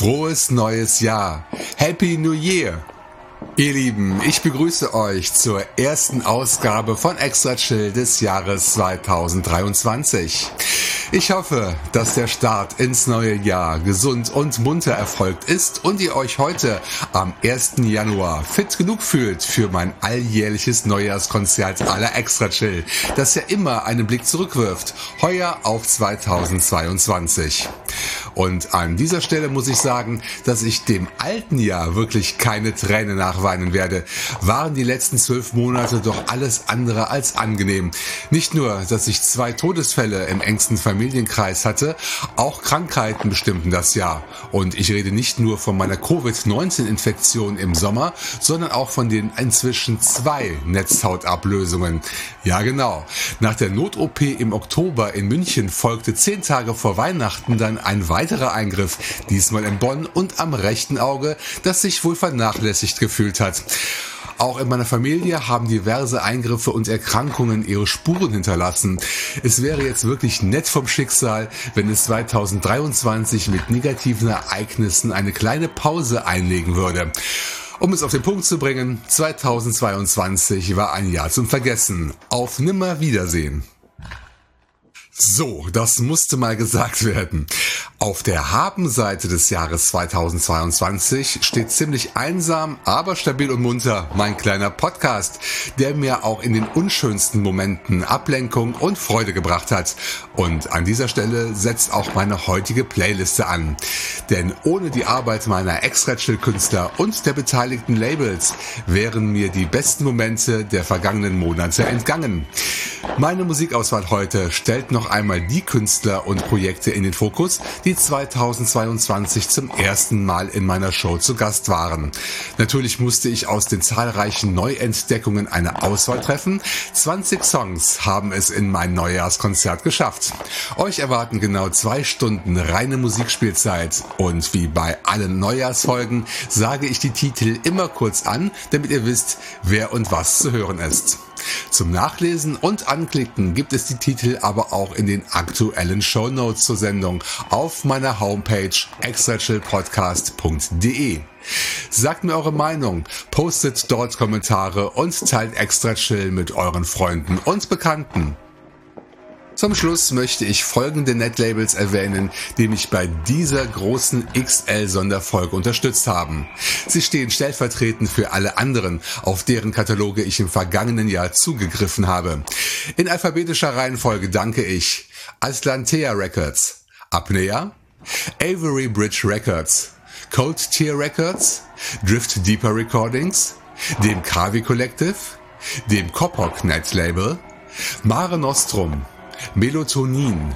Frohes neues Jahr. Happy New Year. Ihr Lieben, ich begrüße euch zur ersten Ausgabe von Extra Chill des Jahres 2023. Ich hoffe, dass der Start ins neue Jahr gesund und munter erfolgt ist und ihr euch heute am 1. Januar fit genug fühlt für mein alljährliches Neujahrskonzert aller Extra Chill, das ja immer einen Blick zurückwirft, heuer auf 2022. Und an dieser Stelle muss ich sagen, dass ich dem alten Jahr wirklich keine Träne nachweinen werde. Waren die letzten zwölf Monate doch alles andere als angenehm. Nicht nur, dass ich zwei Todesfälle im engsten Familienkreis hatte, auch Krankheiten bestimmten das Jahr. Und ich rede nicht nur von meiner Covid-19-Infektion im Sommer, sondern auch von den inzwischen zwei Netzhautablösungen. Ja genau. Nach der Not-OP im Oktober in München folgte zehn Tage vor Weihnachten dann ein weiterer Eingriff, diesmal in Bonn und am rechten Auge, das sich wohl vernachlässigt gefühlt hat. Auch in meiner Familie haben diverse Eingriffe und Erkrankungen ihre Spuren hinterlassen. Es wäre jetzt wirklich nett vom Schicksal, wenn es 2023 mit negativen Ereignissen eine kleine Pause einlegen würde. Um es auf den Punkt zu bringen, 2022 war ein Jahr zum Vergessen. Auf nimmer Wiedersehen. So, das musste mal gesagt werden. Auf der Habenseite des Jahres 2022 steht ziemlich einsam, aber stabil und munter mein kleiner Podcast, der mir auch in den unschönsten Momenten Ablenkung und Freude gebracht hat. Und an dieser Stelle setzt auch meine heutige Playliste an. Denn ohne die Arbeit meiner Extra-Chill-Künstler und der beteiligten Labels wären mir die besten Momente der vergangenen Monate entgangen. Meine Musikauswahl heute stellt noch einmal die Künstler und Projekte in den Fokus, die 2022 zum ersten Mal in meiner Show zu Gast waren. Natürlich musste ich aus den zahlreichen Neuentdeckungen eine Auswahl treffen. 20 Songs haben es in mein Neujahrskonzert geschafft. Euch erwarten genau zwei Stunden reine Musikspielzeit und wie bei allen Neujahrsfolgen sage ich die Titel immer kurz an, damit ihr wisst, wer und was zu hören ist. Zum Nachlesen und Anklicken gibt es die Titel aber auch in den aktuellen Show Notes zur Sendung auf meiner Homepage extrachillpodcast.de. Sagt mir eure Meinung, postet dort Kommentare und teilt Extra Chill mit euren Freunden und Bekannten. Zum Schluss möchte ich folgende Netlabels erwähnen, die mich bei dieser großen XL-Sonderfolge unterstützt haben. Sie stehen stellvertretend für alle anderen, auf deren Kataloge ich im vergangenen Jahr zugegriffen habe. In alphabetischer Reihenfolge danke ich Atlantea Records, Apnea, Avery Bridge Records, Cold Tier Records, Drift Deeper Recordings, dem Kavi Collective, dem Kopok Net Label, Mare Nostrum, Melatonin,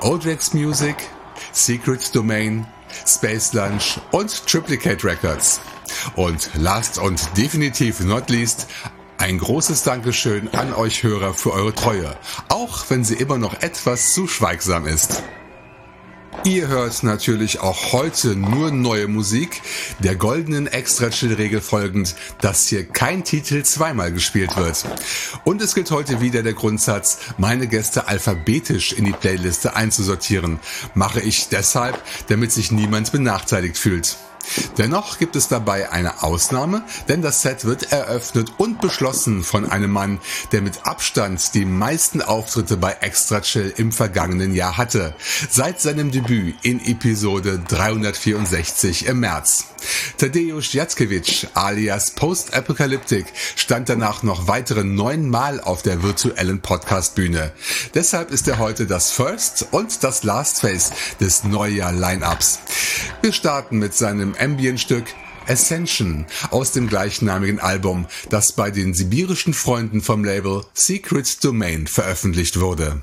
Odrex Music, Secret Domain, Space Lunch und Triplicate Records. Und last und definitiv not least, ein großes Dankeschön an euch Hörer für eure Treue, auch wenn sie immer noch etwas zu schweigsam ist. Ihr hört natürlich auch heute nur neue Musik, der goldenen Extra-Chill-Regel folgend, dass hier kein Titel zweimal gespielt wird. Und es gilt heute wieder der Grundsatz, meine Gäste alphabetisch in die Playliste einzusortieren. Mache ich deshalb, damit sich niemand benachteiligt fühlt. Dennoch gibt es dabei eine Ausnahme, denn das Set wird eröffnet und beschlossen von einem Mann, der mit Abstand die meisten Auftritte bei Extra Chill im vergangenen Jahr hatte, seit seinem Debüt in Episode 364 im März. Tadeusz Jackiewicz alias Post-Apocalyptic stand danach noch weitere neun Mal auf der virtuellen Podcastbühne. Deshalb ist er heute das First und das Last Face des Neujahr-Lineups. Wir starten mit seinem Ambient-Stück Ascension aus dem gleichnamigen Album, das bei den sibirischen Freunden vom Label Secret Domain veröffentlicht wurde.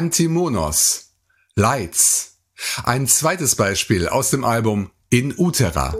Antimonos, Lights. Ein zweites Beispiel aus dem Album In Utera.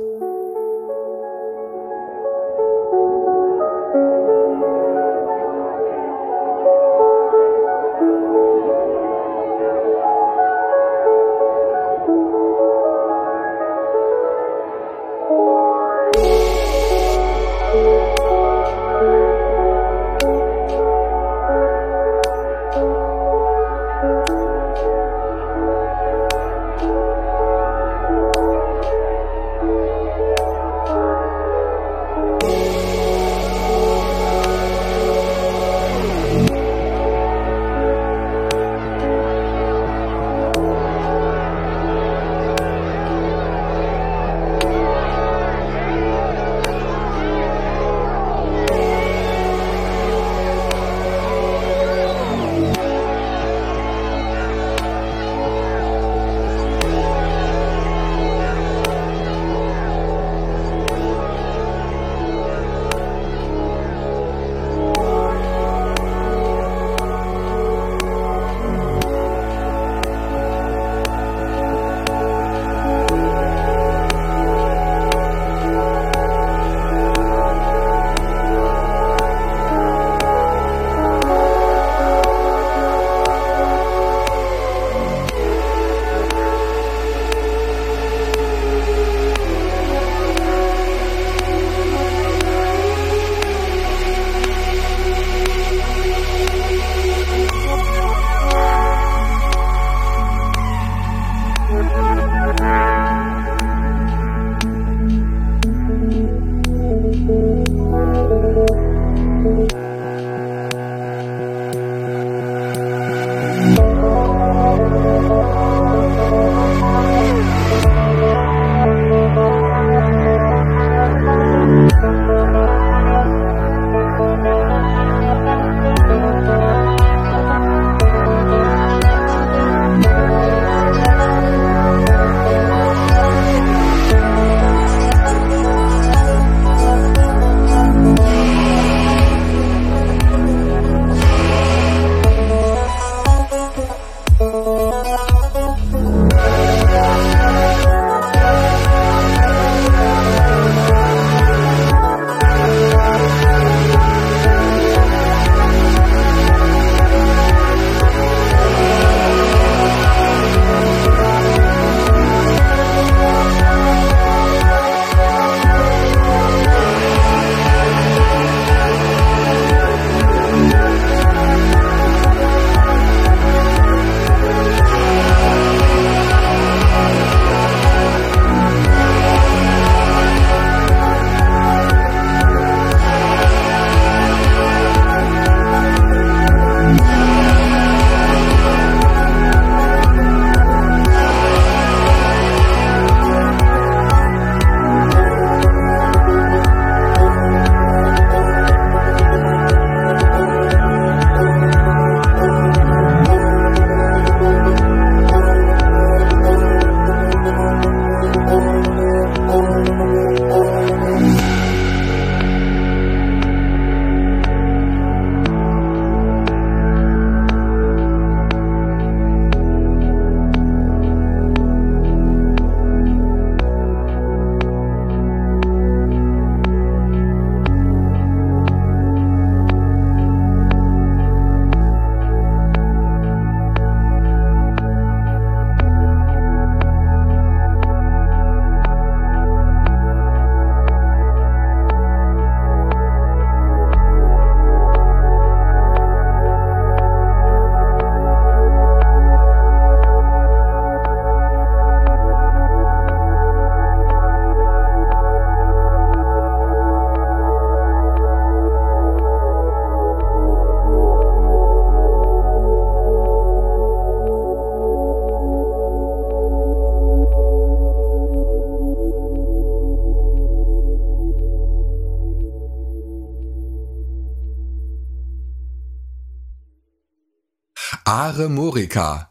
Are Morica,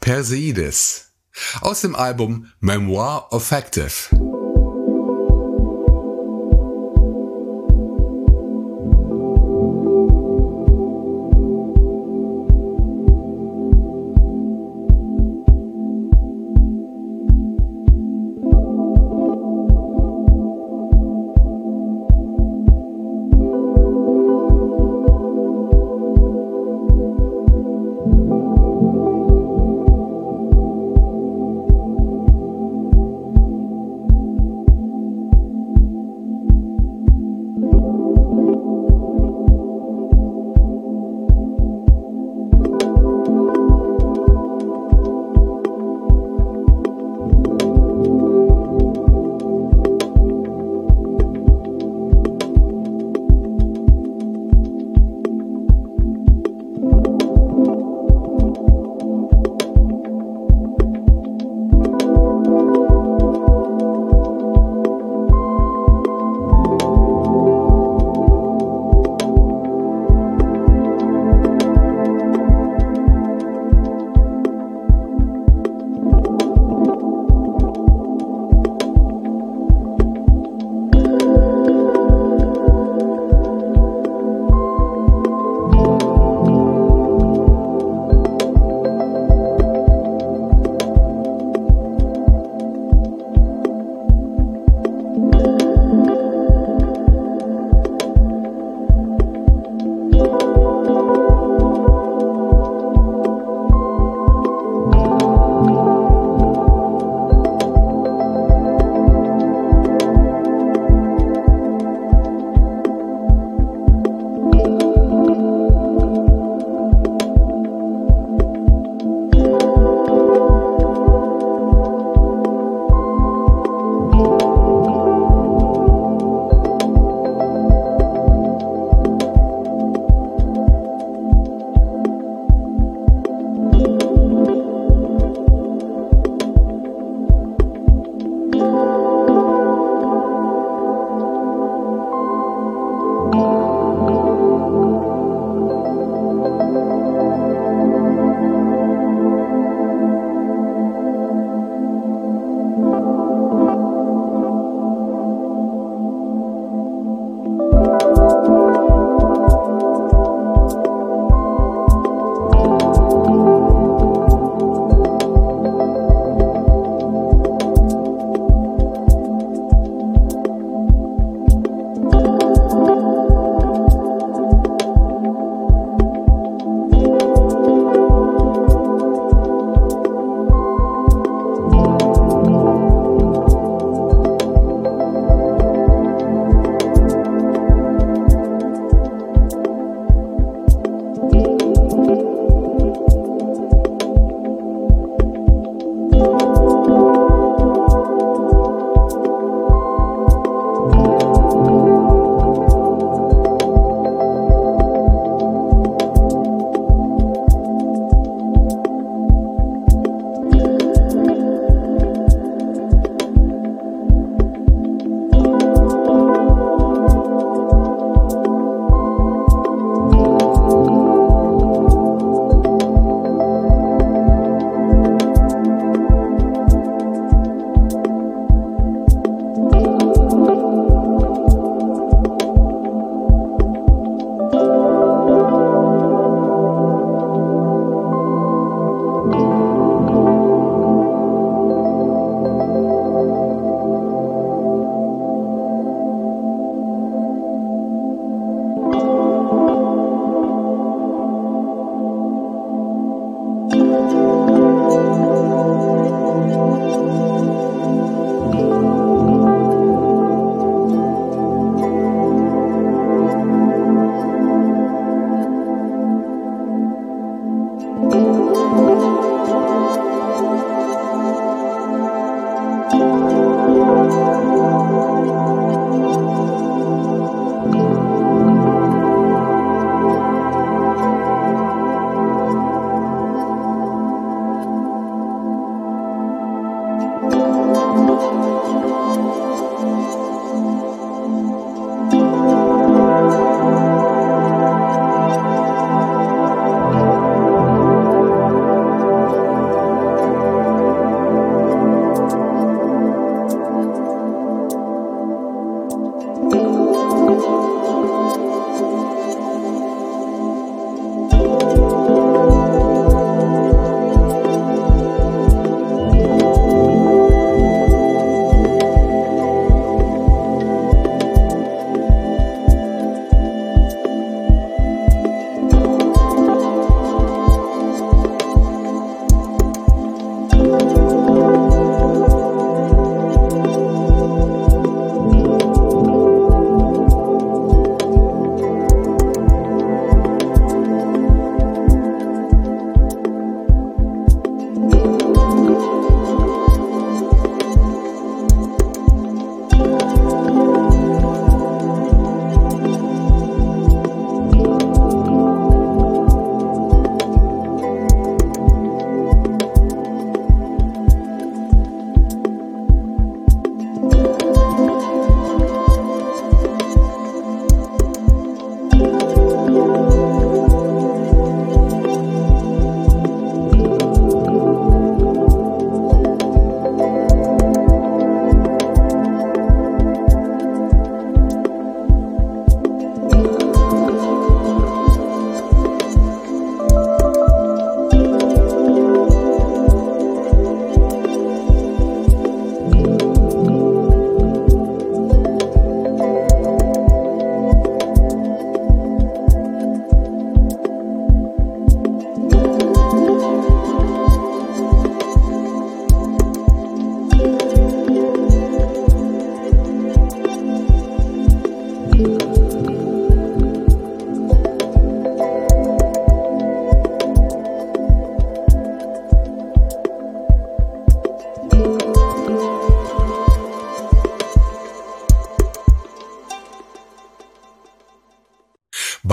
Perseides, aus dem Album Memoir Effective.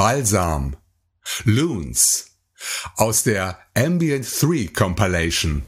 Balsam, Loons aus der Ambient 3 Compilation.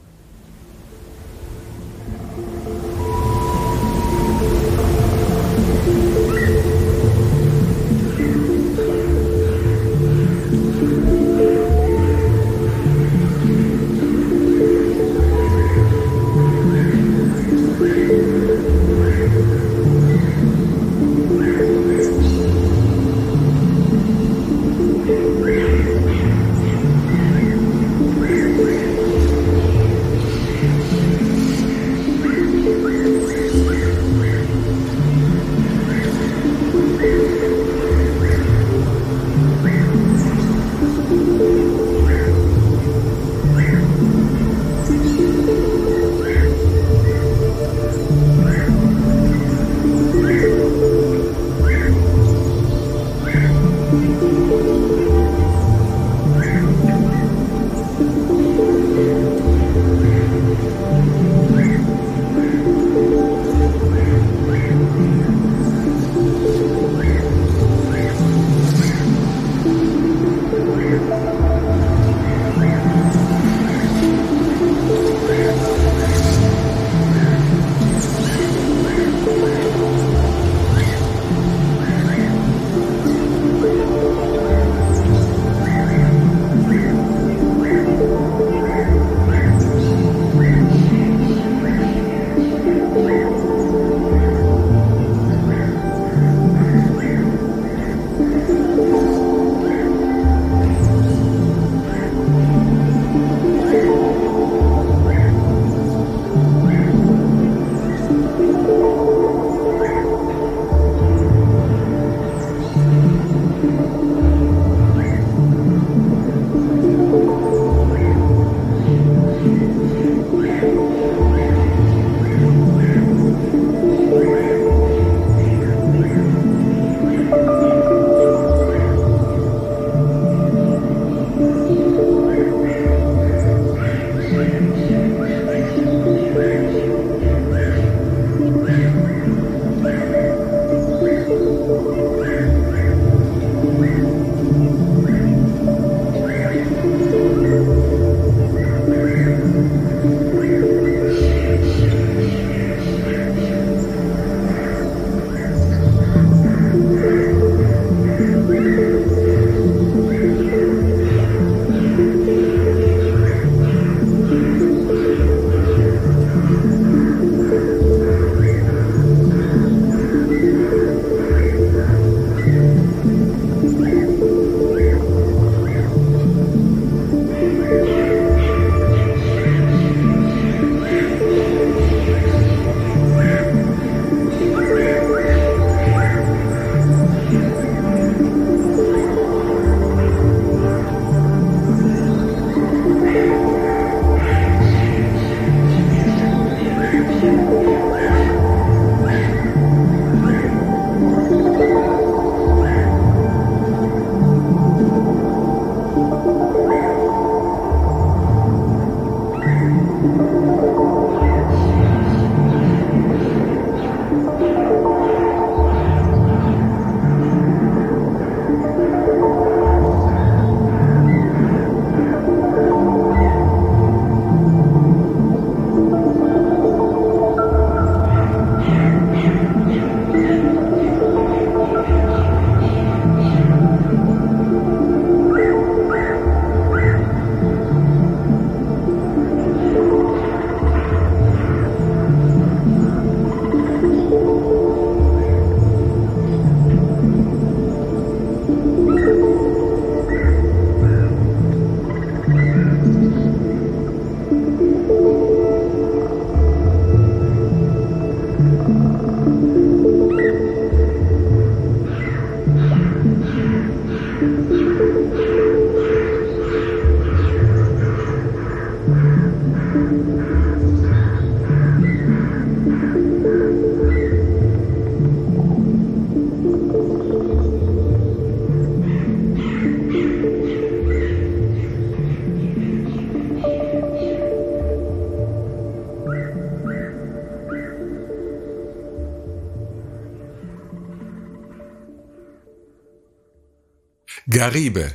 Garibe.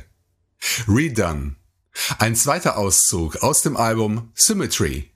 Redone. Ein zweiter Auszug aus dem Album Symmetry.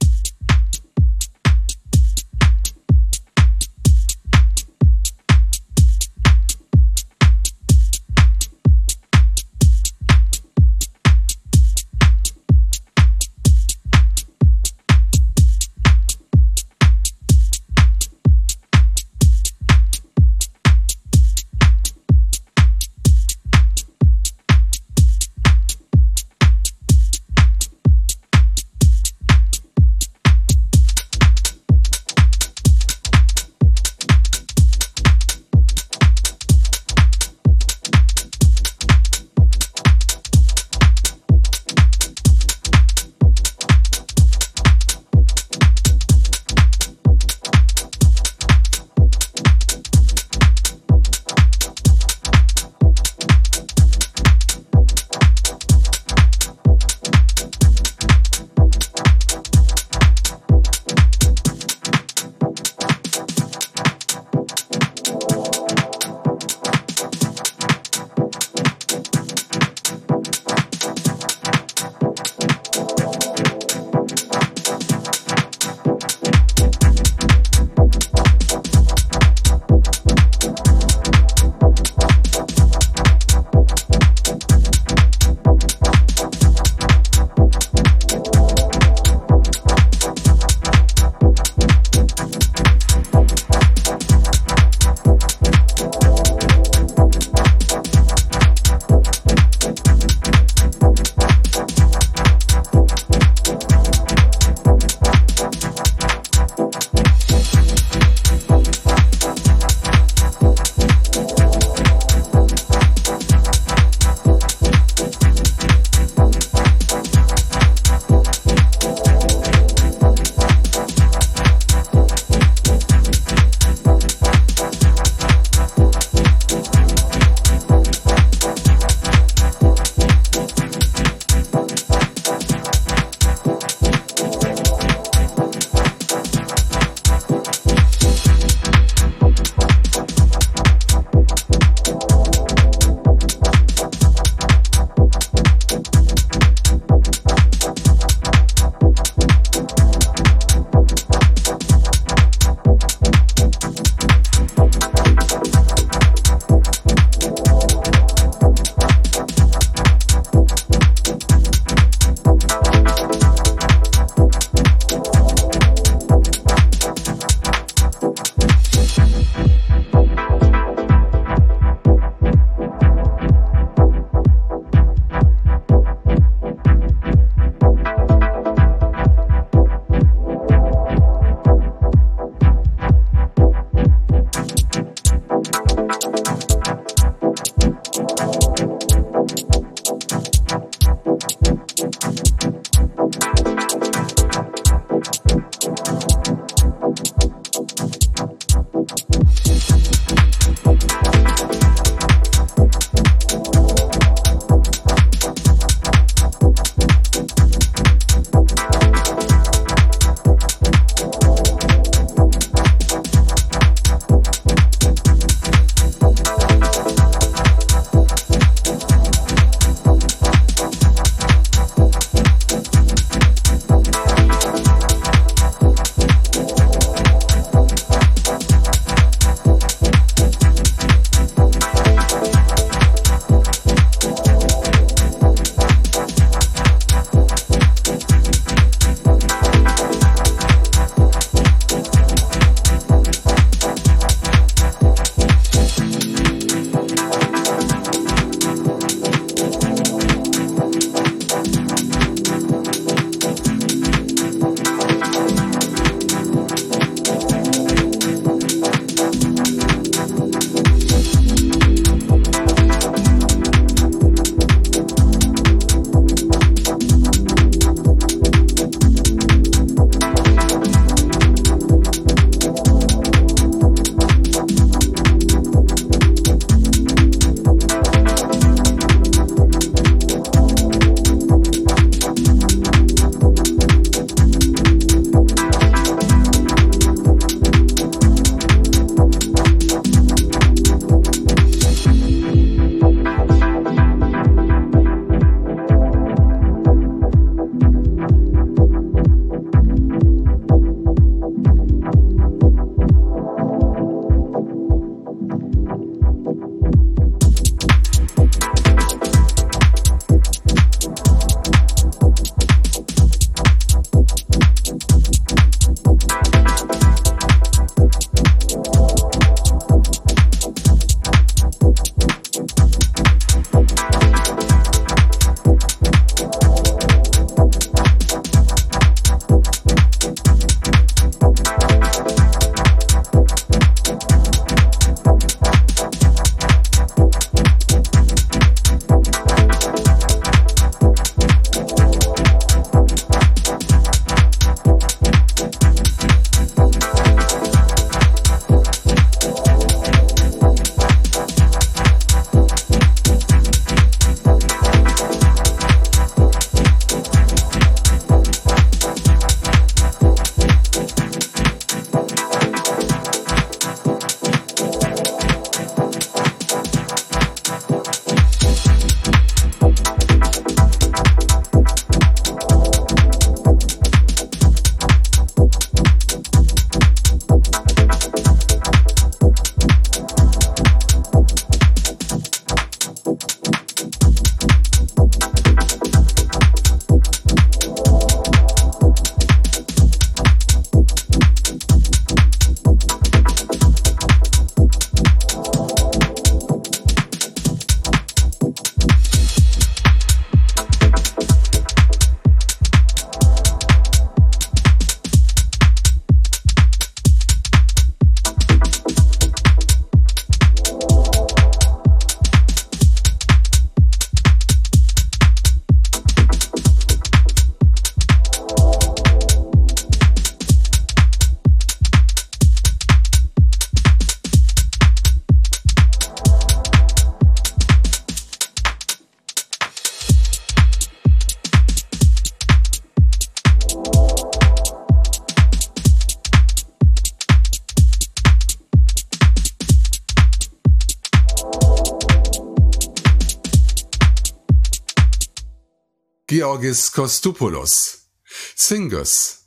Georgis Kostopoulos. Singus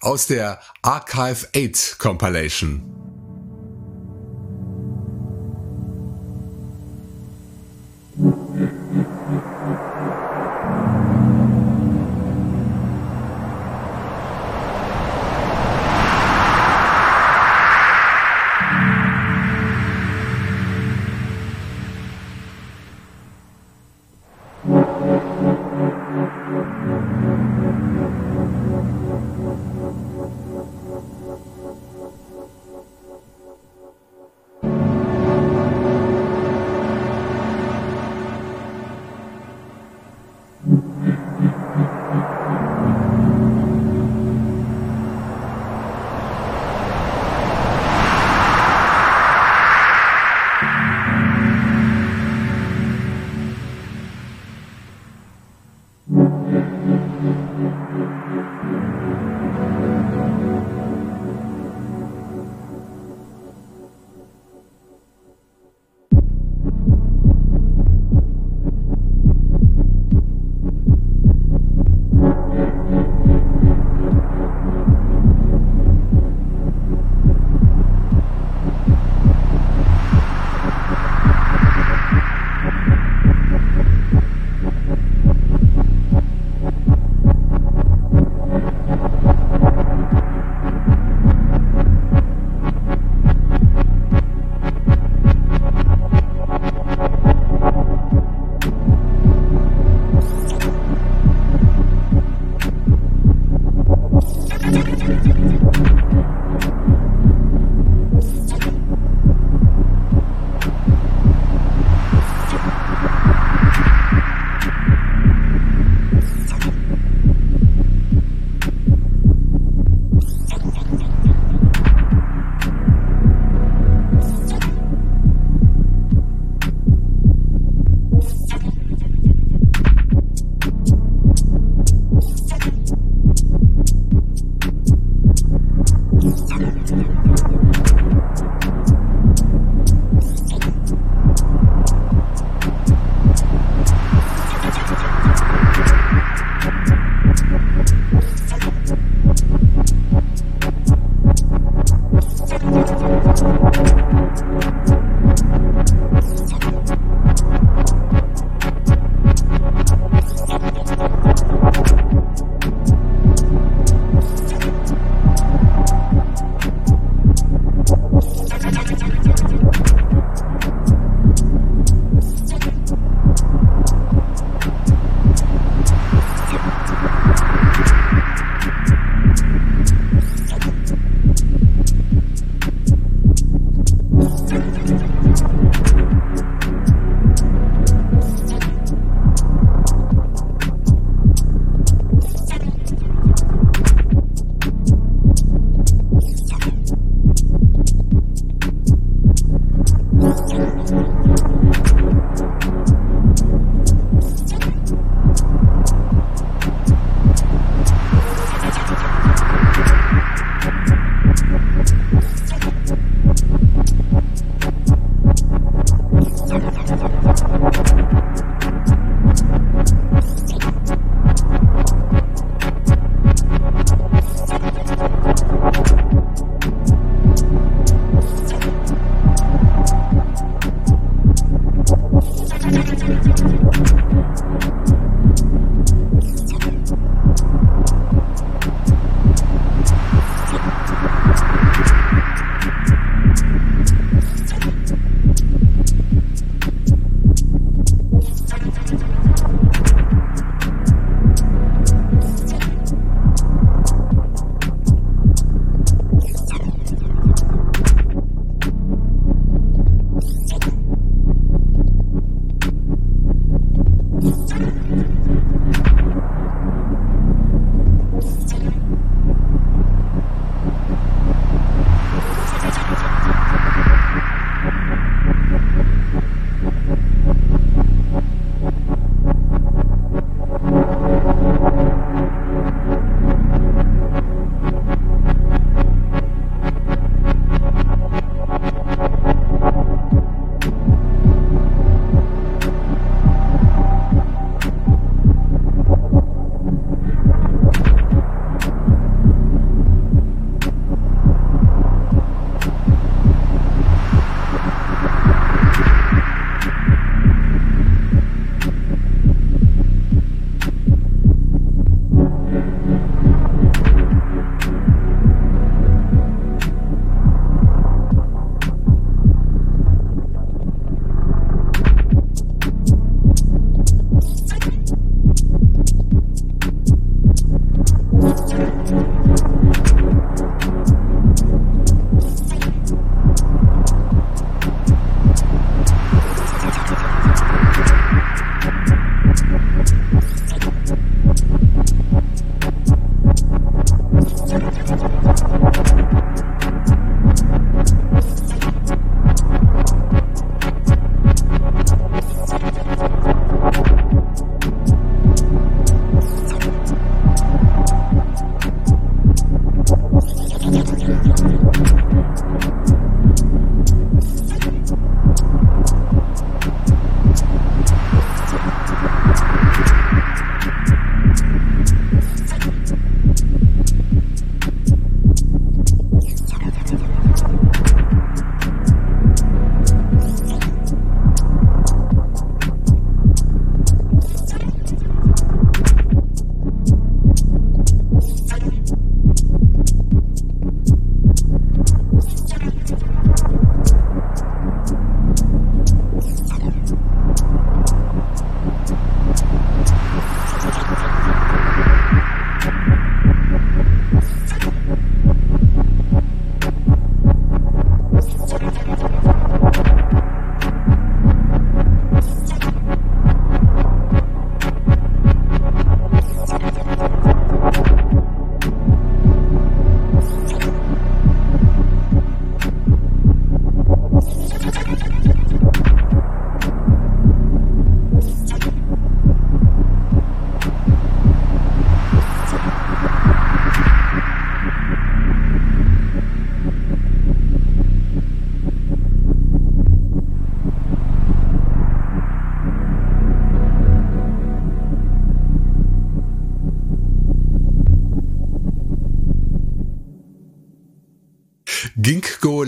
aus der Archive 8 Compilation.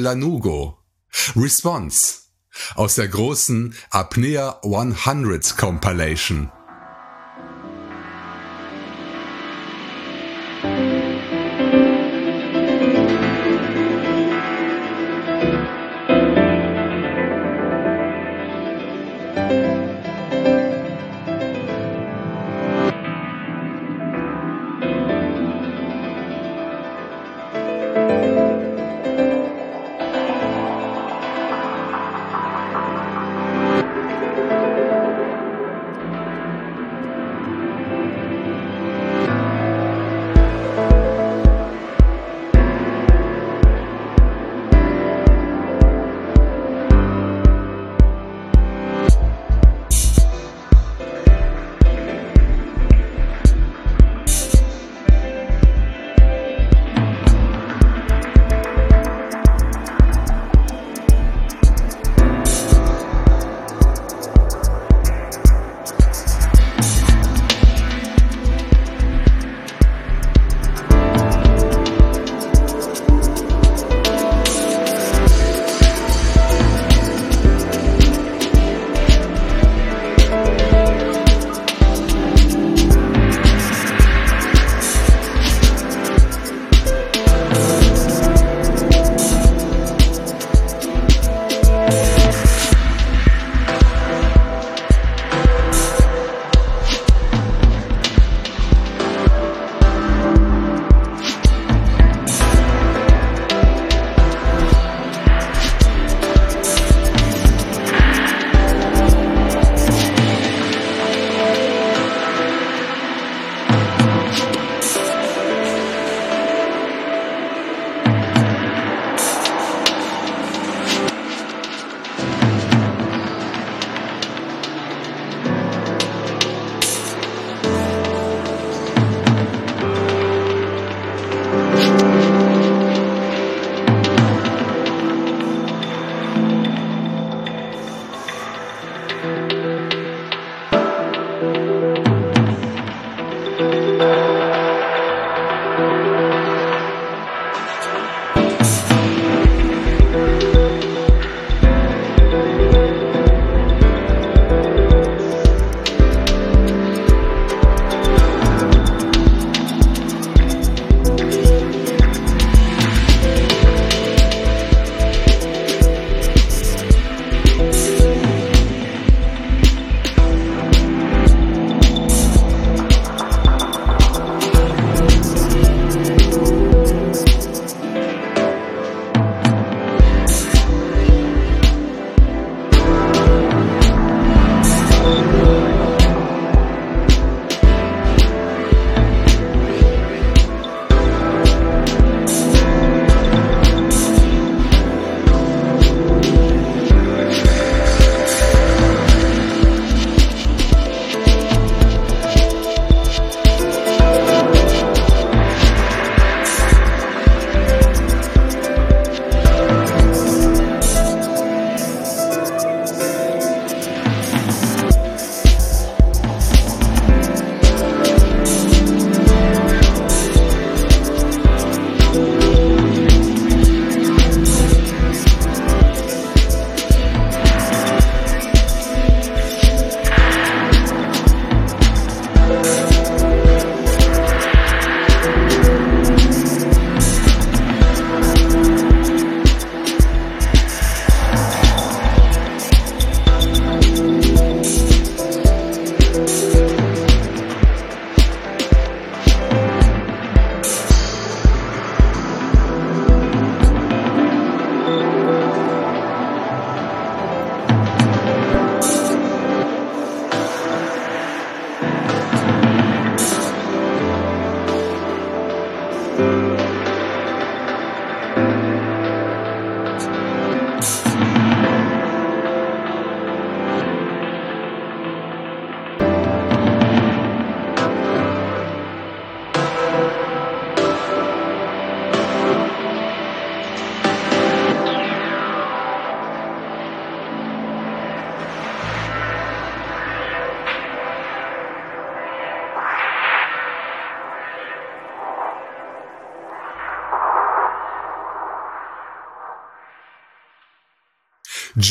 Lanugo. Response aus der großen Apnea 100 Compilation.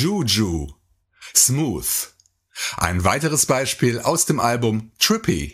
Juju, Smooth. Ein weiteres Beispiel aus dem Album Trippy.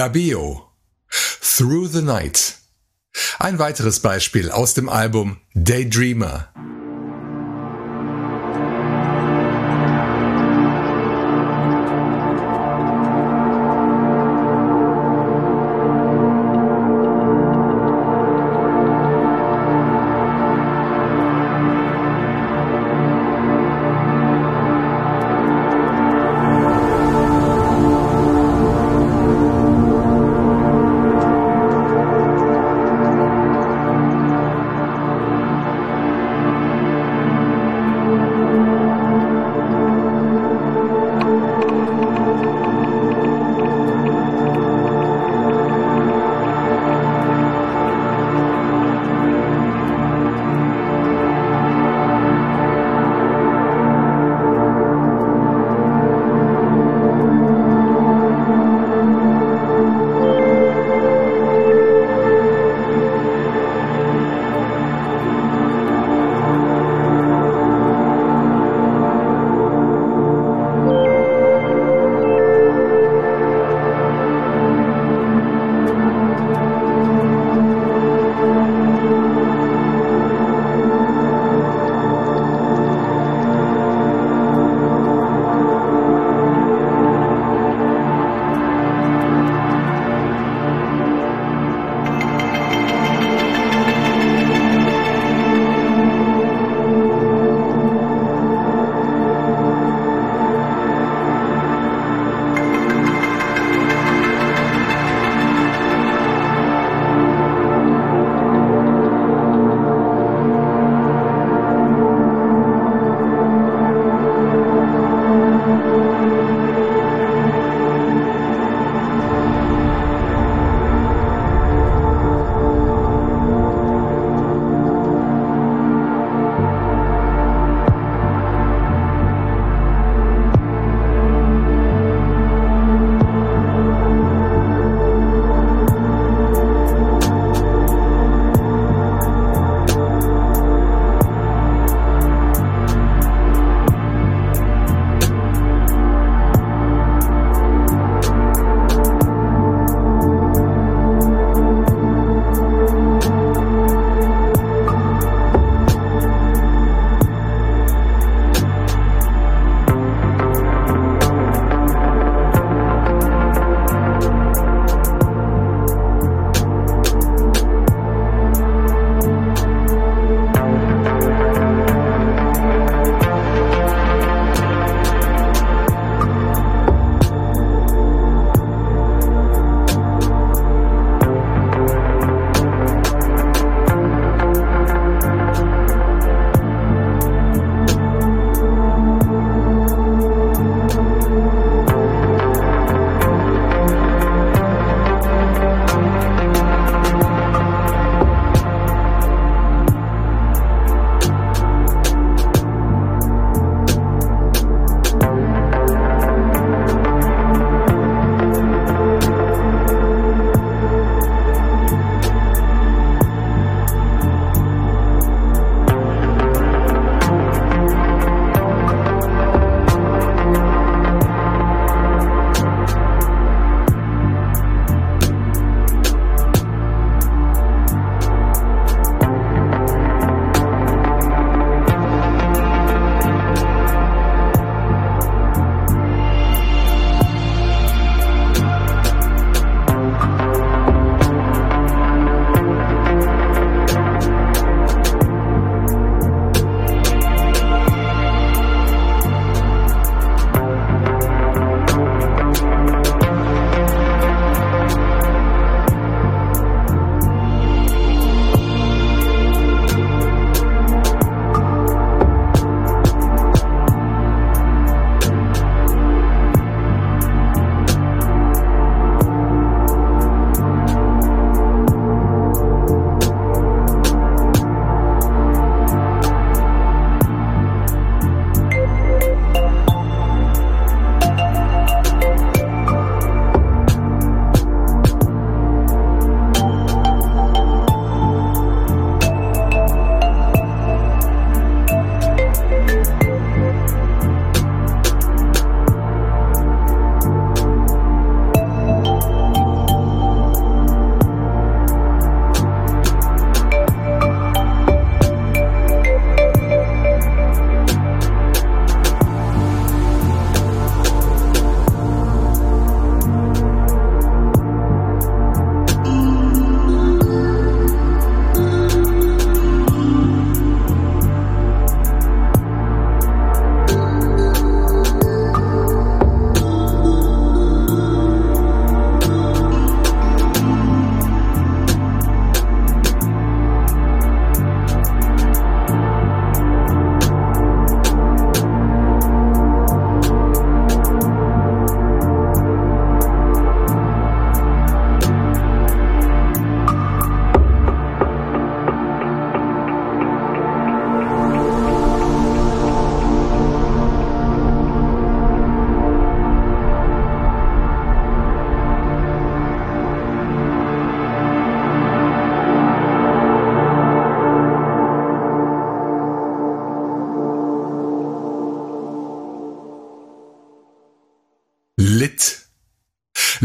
Labio. Through the Night. Ein weiteres Beispiel aus dem Album Daydreamer.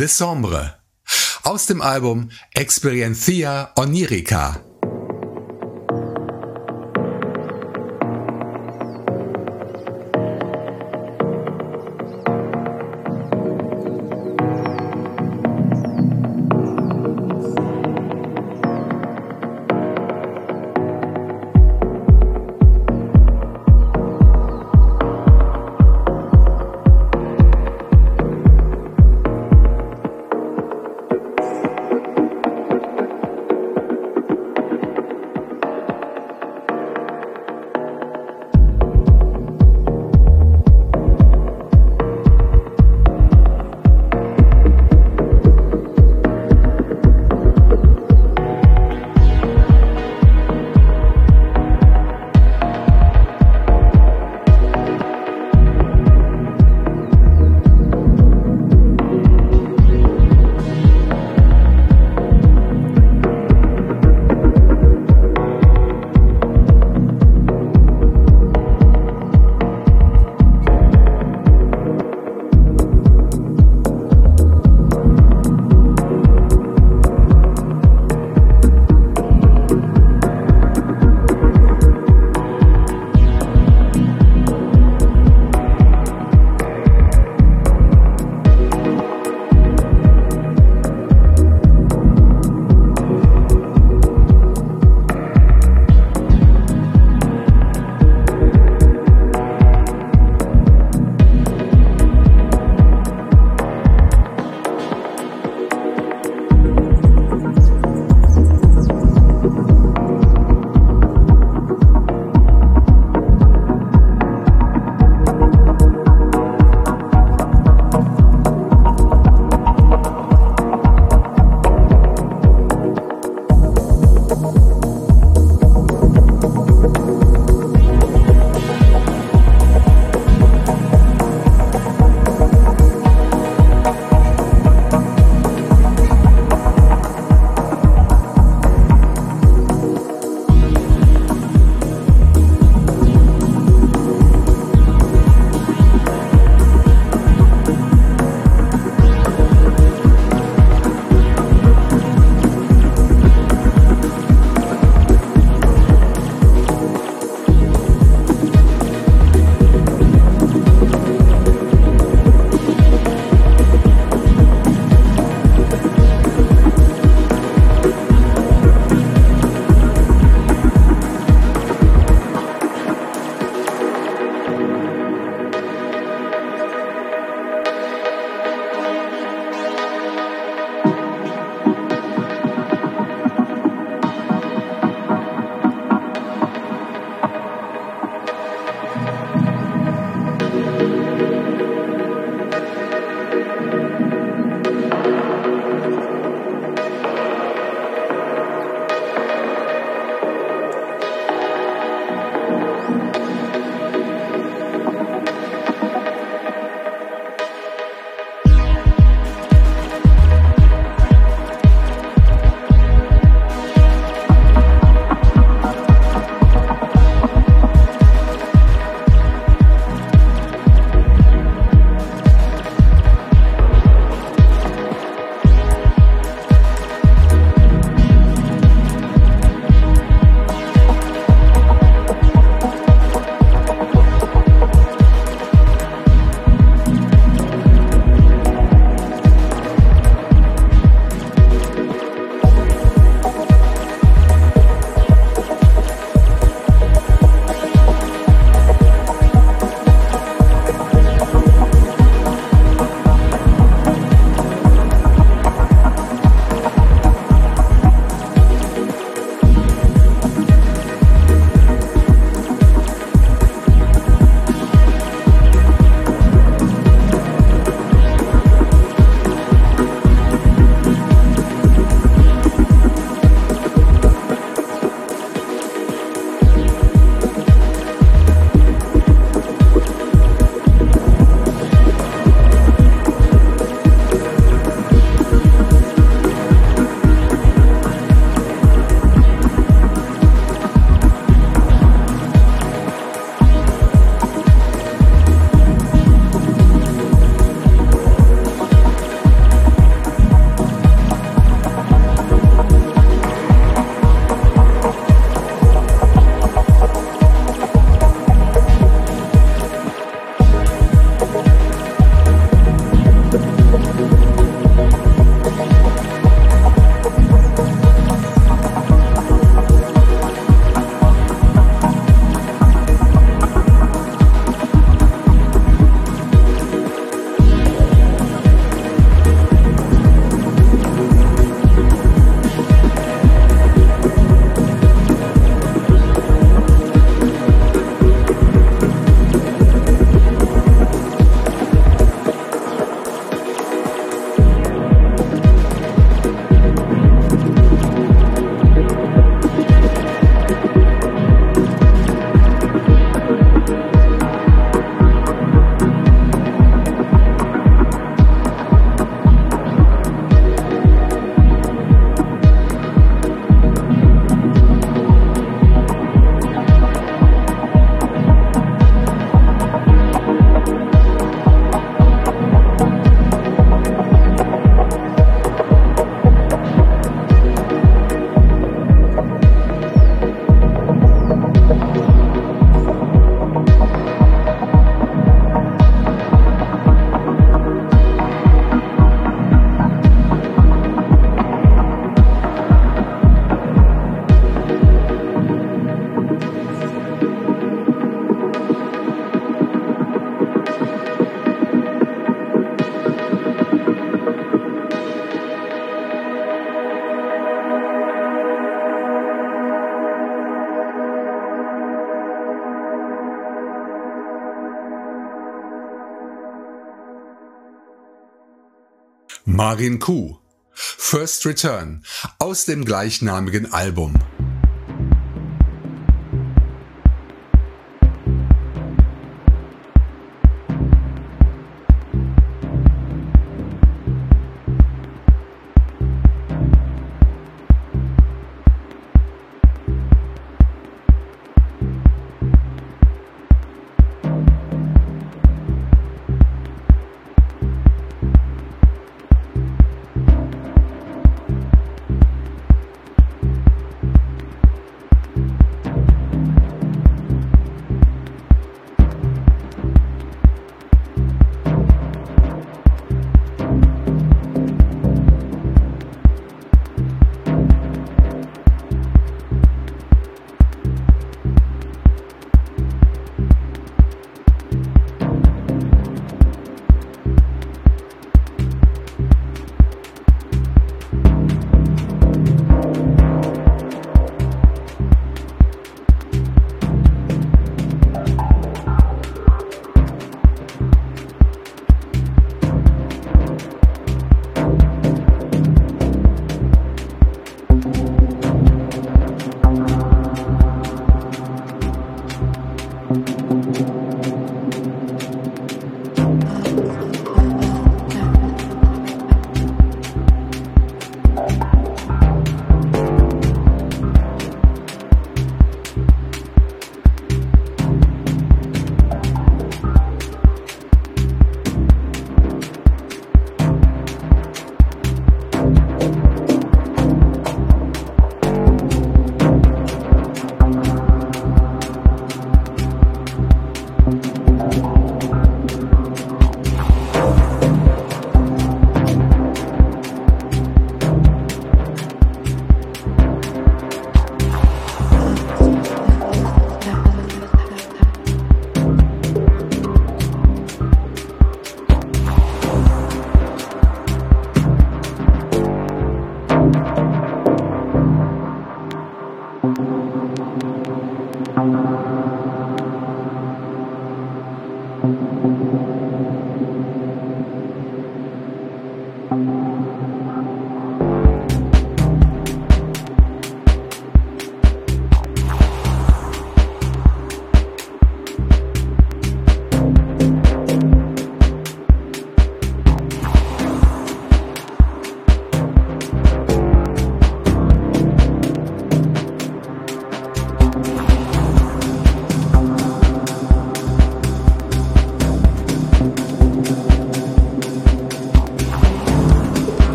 Le Sombre aus dem Album Experiencia Onirica. Marin Kuh, First Return aus dem gleichnamigen Album.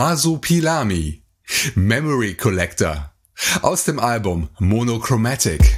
Masupilami, Memory Collector, aus dem Album Monochromatic.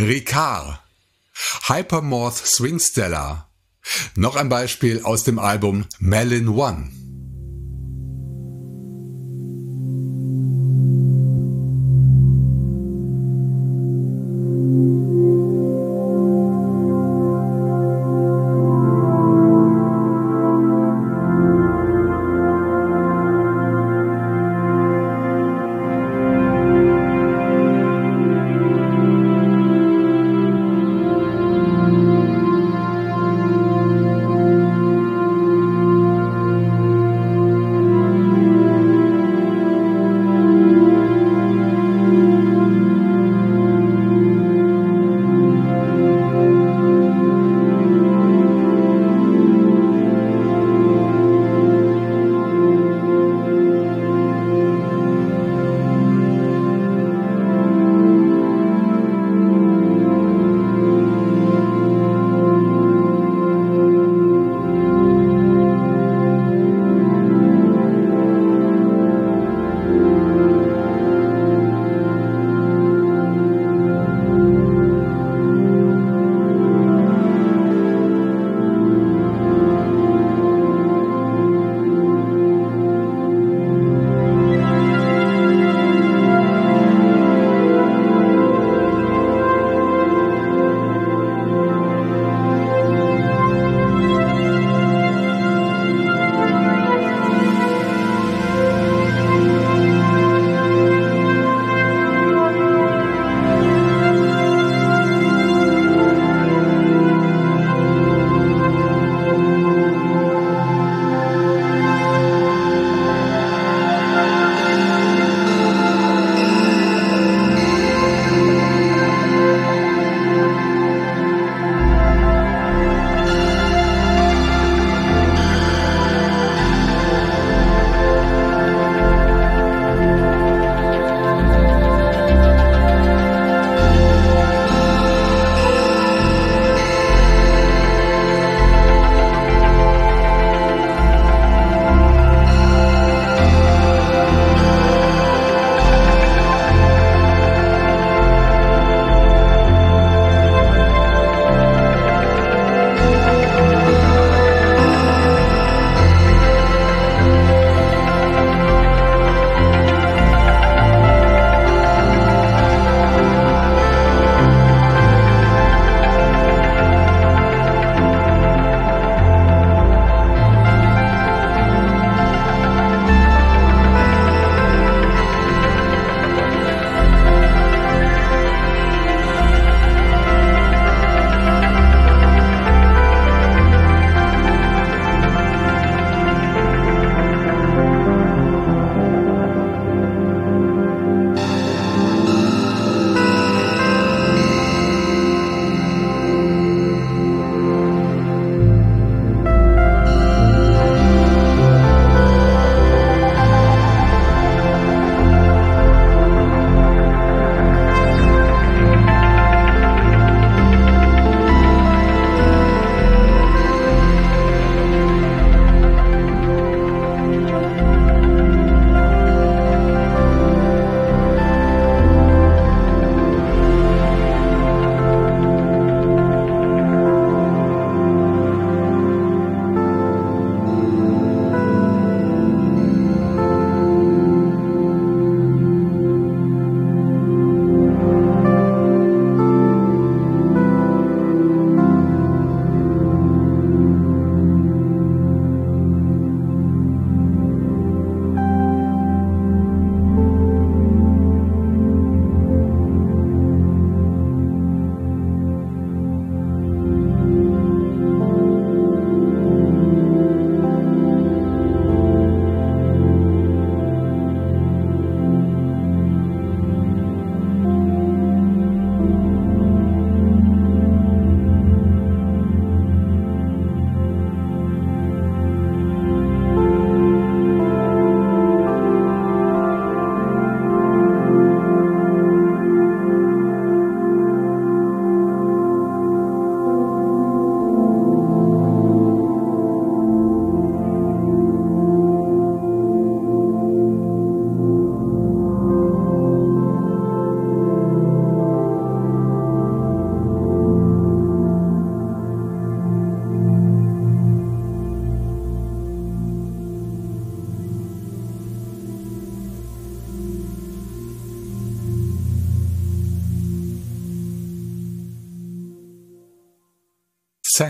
Ricard. Hypermorph Swingstellar. Noch ein Beispiel aus dem Album Melon One.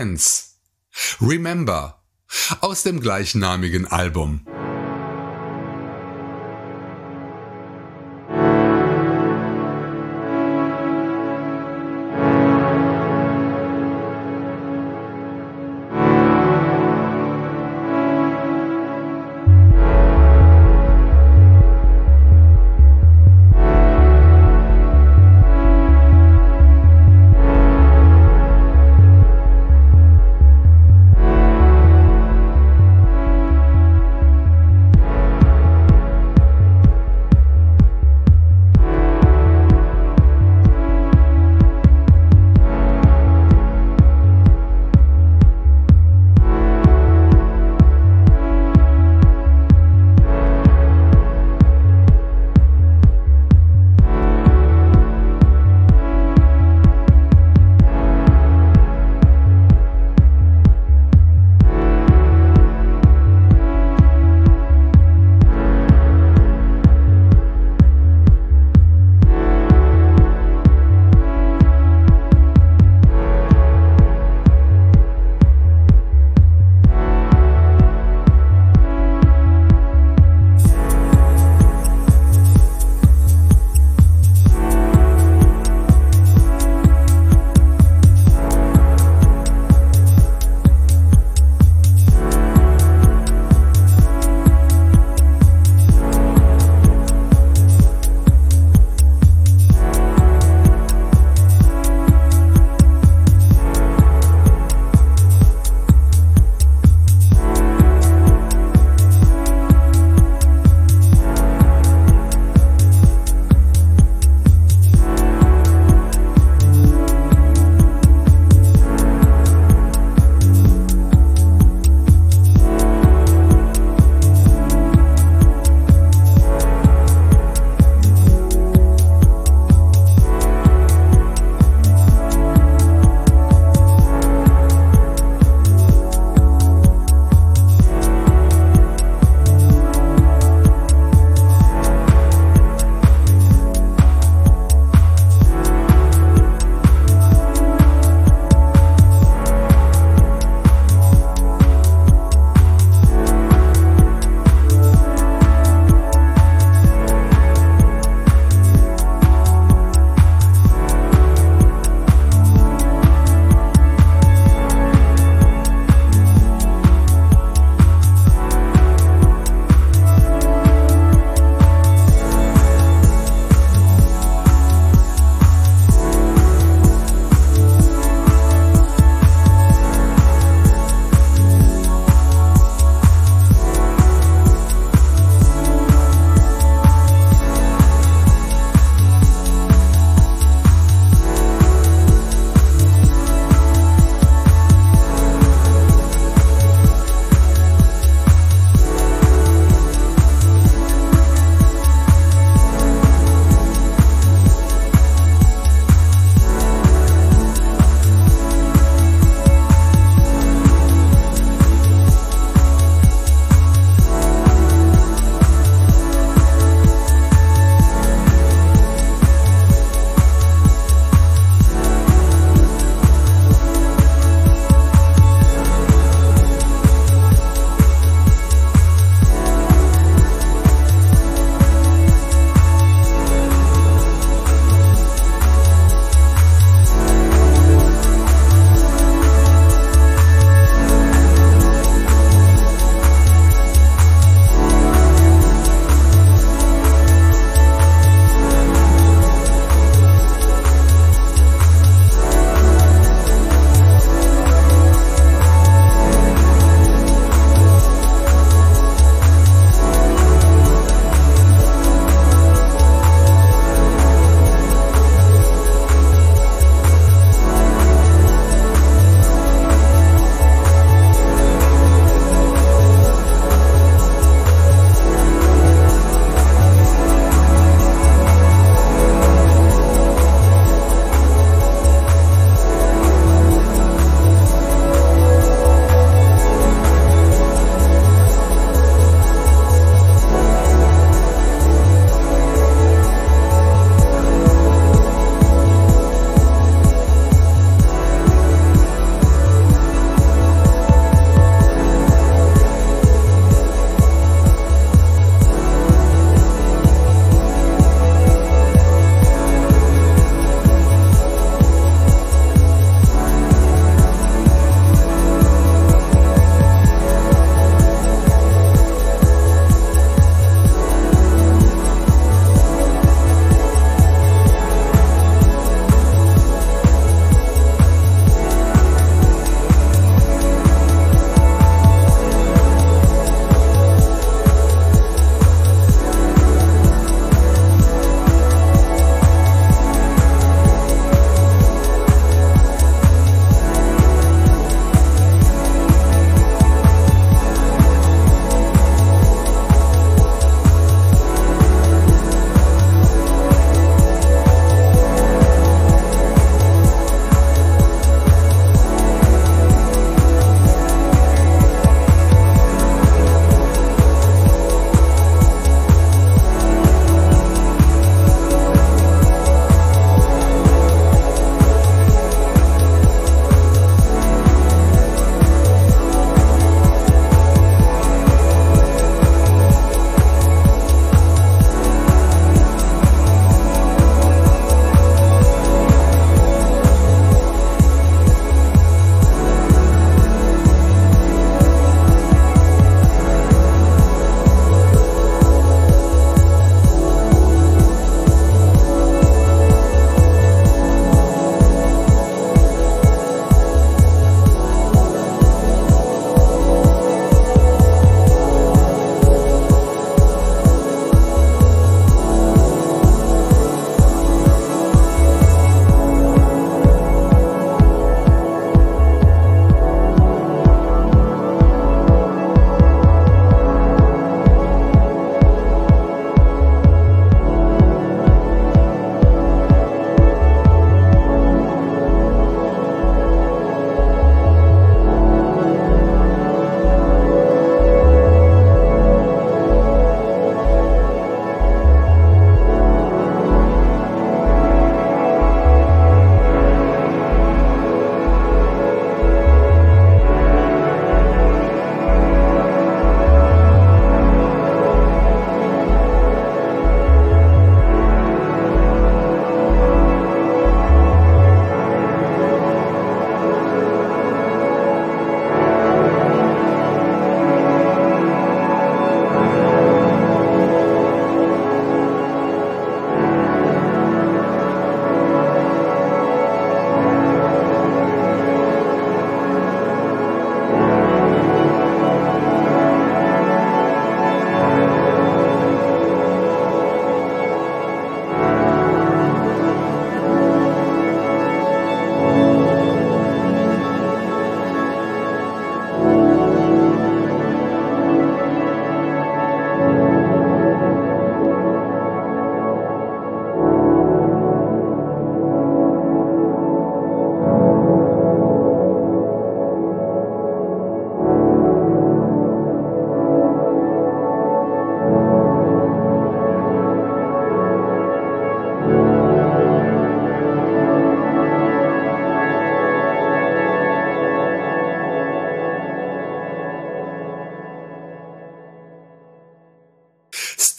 Sense. Remember aus dem gleichnamigen Album.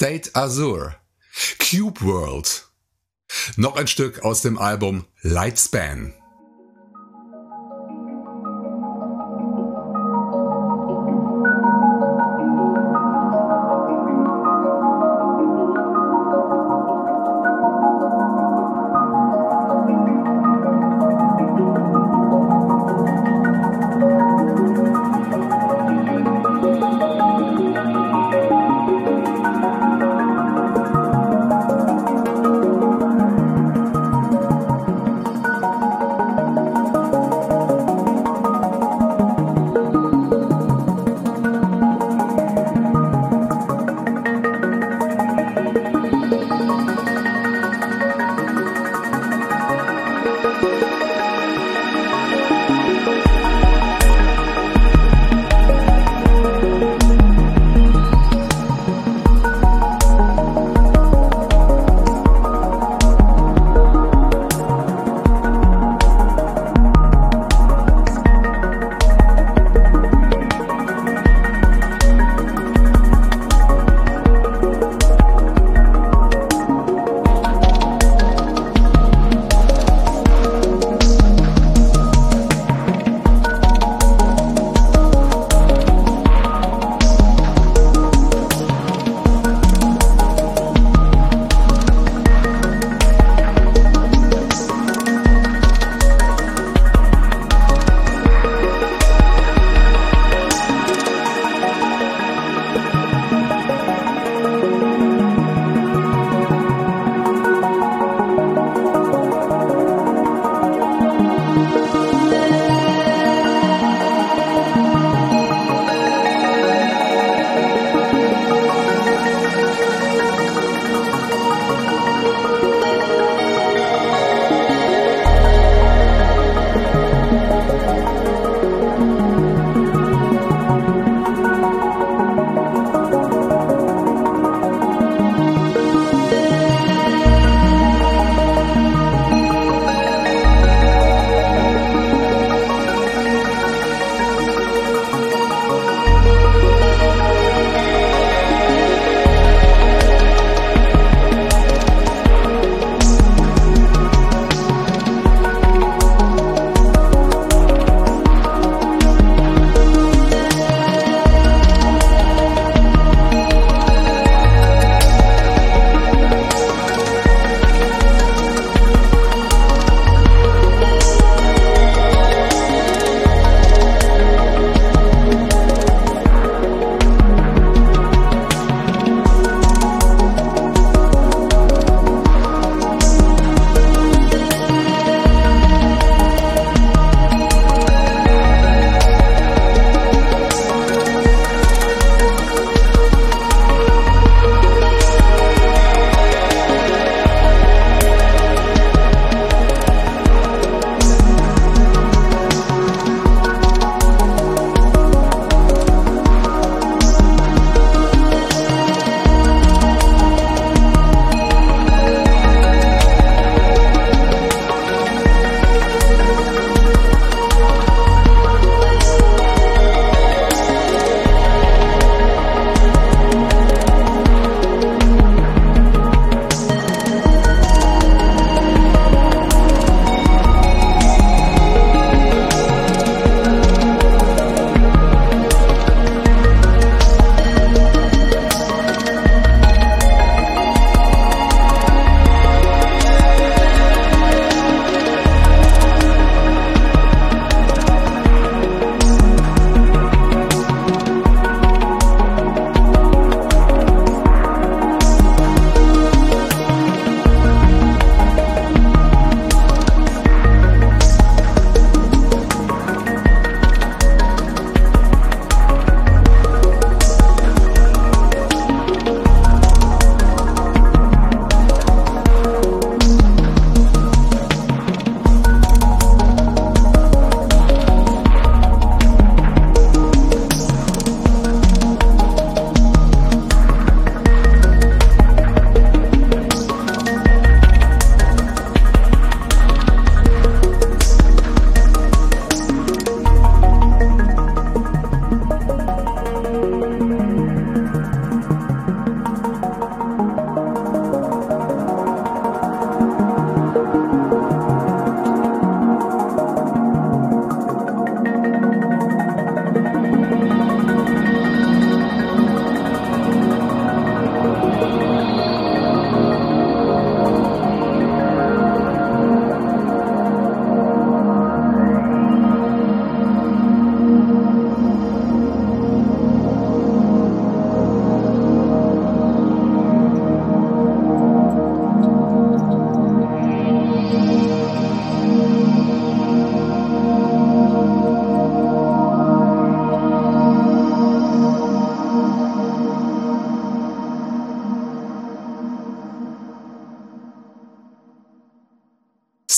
State Azure, Cube World. Noch ein Stück aus dem Album Lightspan.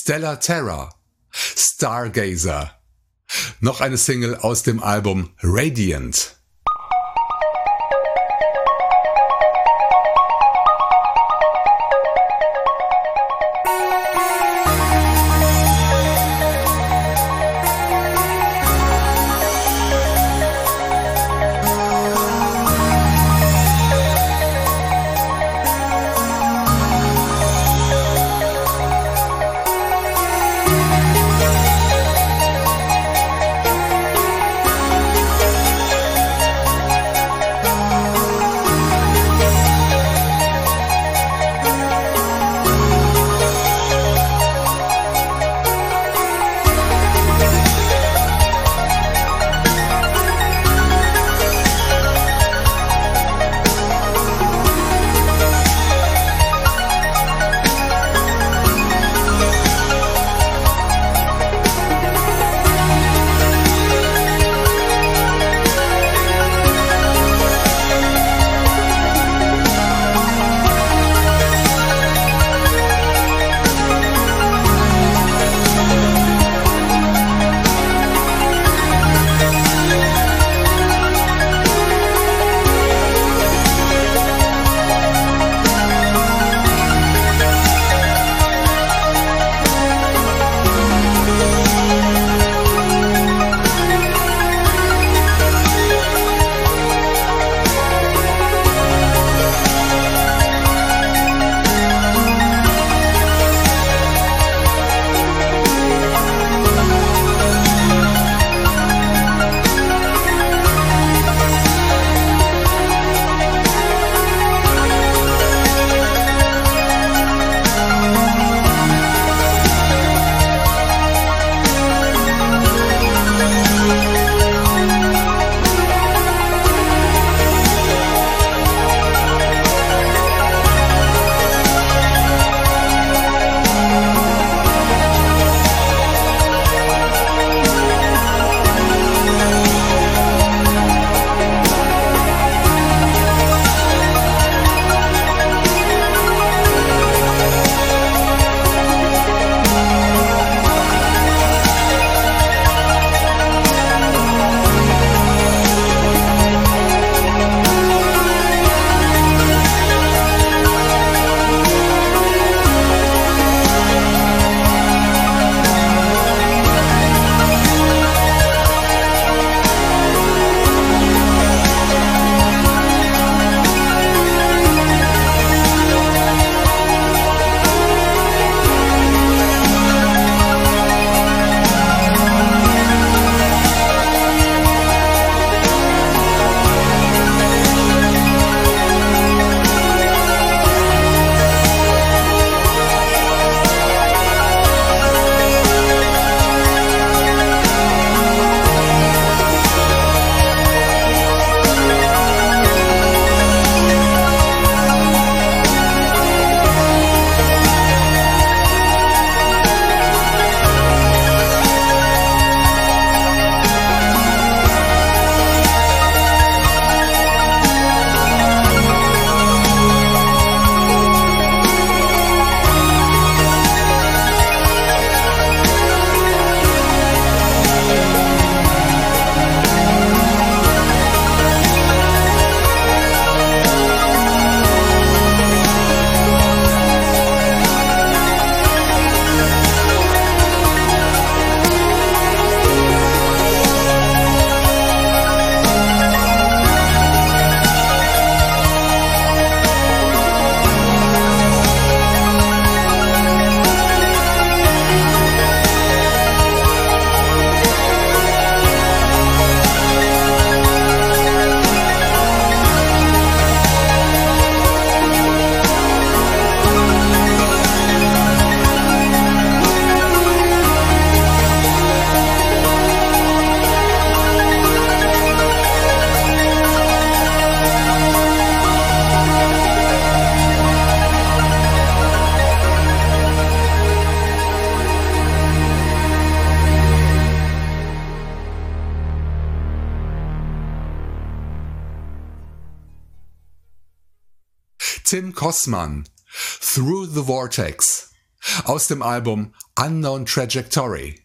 Stellar Terror, Stargazer. Noch eine Single aus dem Album Radiant. Tim Kossmann, Through the Vortex. aus dem Album Unknown Trajectory.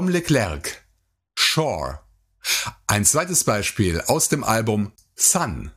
Tom Leclerc, Shore. Ein zweites Beispiel aus dem Album Sun.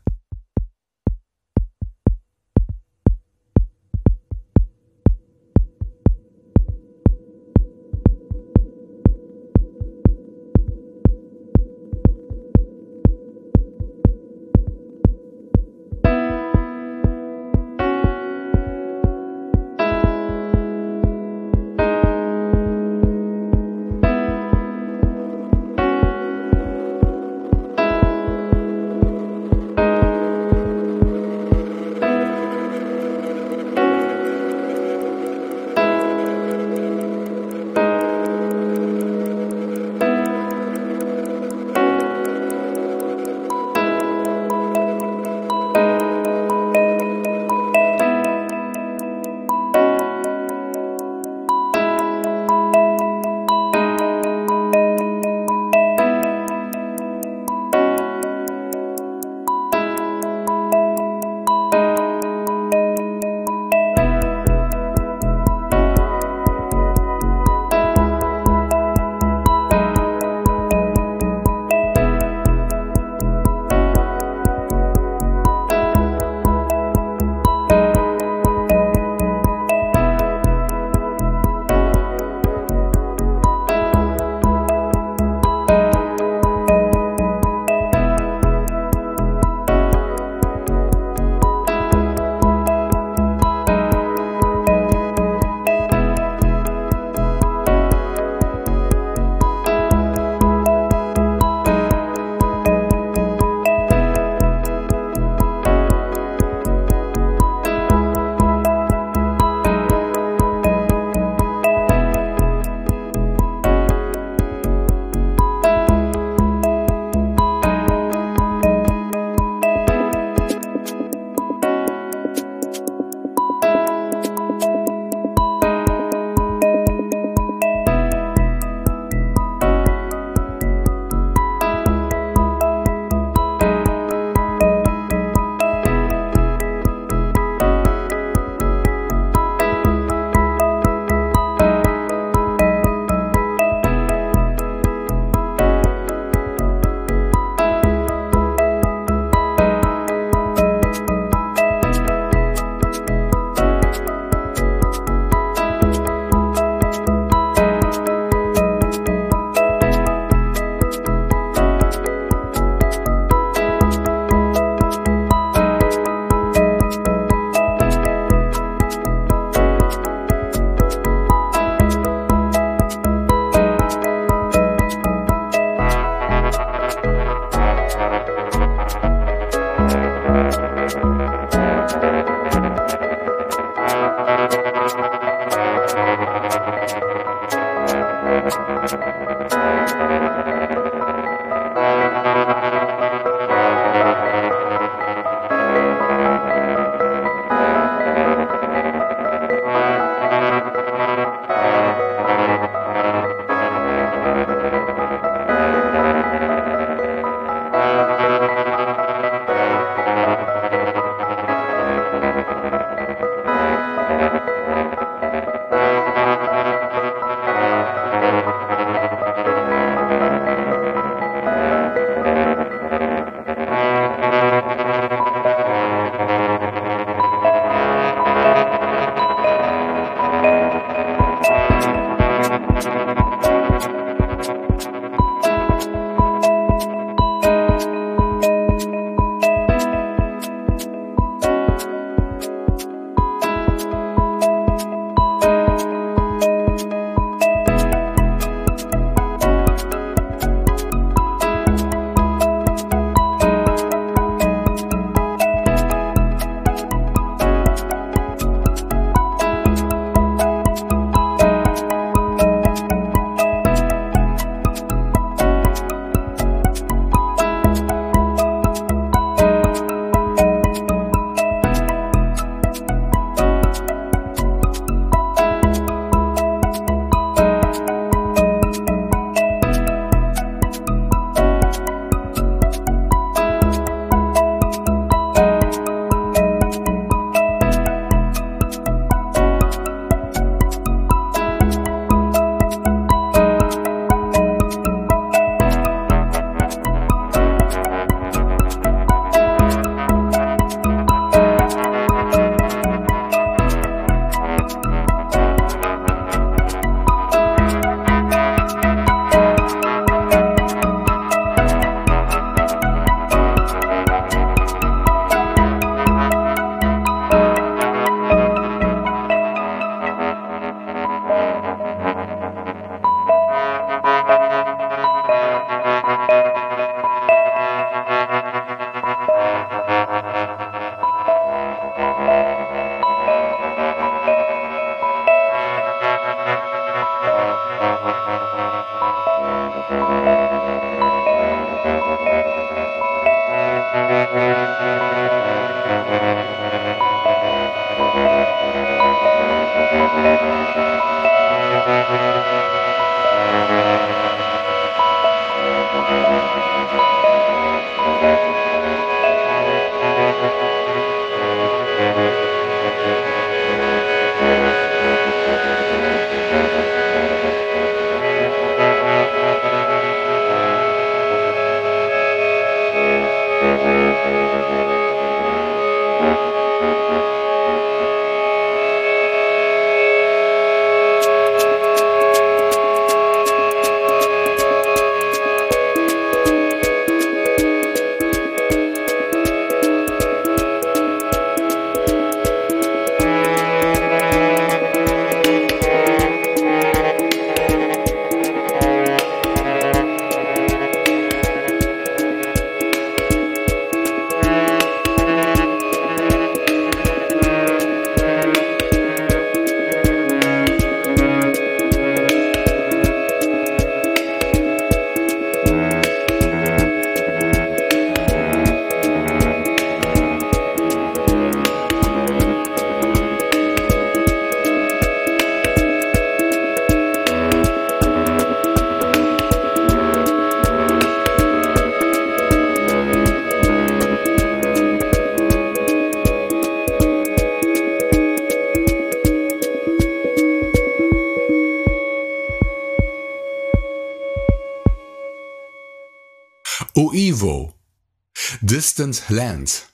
Distant Land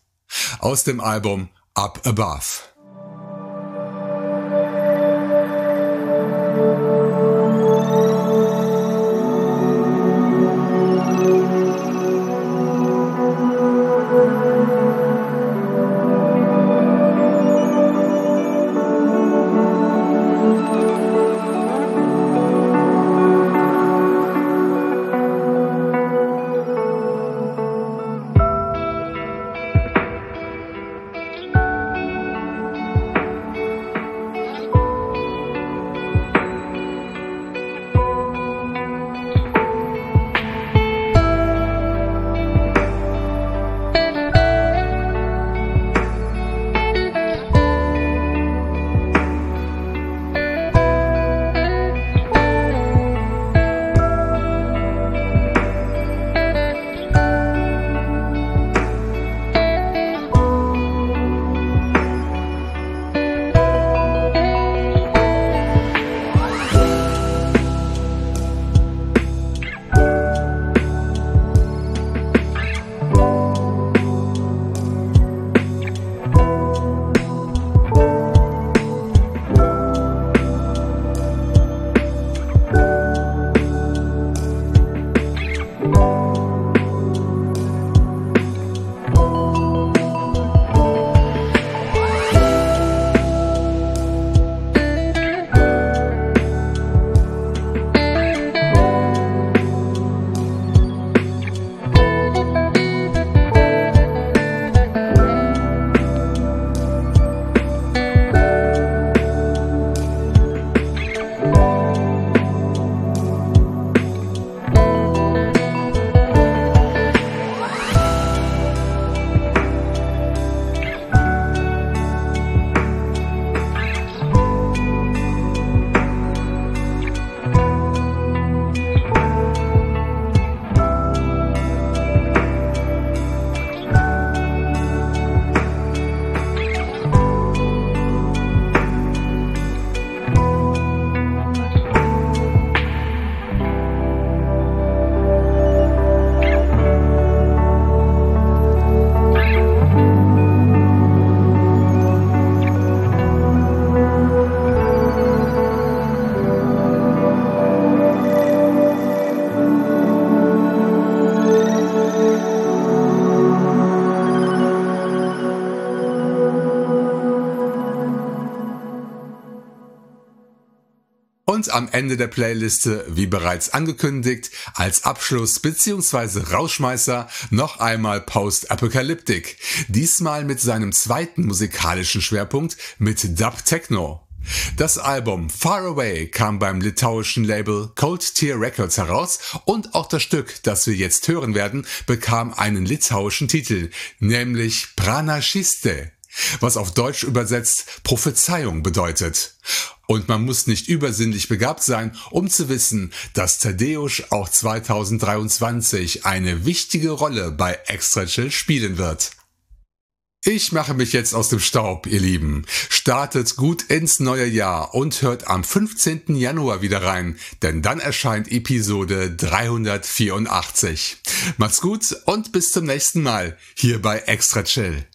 aus dem Album Up Above. Und am Ende der Playliste, wie bereits angekündigt, als Abschluss bzw. Rauschmeißer noch einmal Post-Apocalyptic. Diesmal mit seinem zweiten musikalischen Schwerpunkt mit Dub Techno. Das Album Far Away kam beim litauischen Label Cold Tear Records heraus und auch das Stück, das wir jetzt hören werden, bekam einen litauischen Titel, nämlich Pranaschiste, was auf Deutsch übersetzt Prophezeiung bedeutet. Und man muss nicht übersinnlich begabt sein, um zu wissen, dass Tadeusz auch 2023 eine wichtige Rolle bei Extra Chill spielen wird. Ich mache mich jetzt aus dem Staub, ihr Lieben. Startet gut ins neue Jahr und hört am 15. Januar wieder rein, denn dann erscheint Episode 384. Macht's gut und bis zum nächsten Mal hier bei Extra Chill.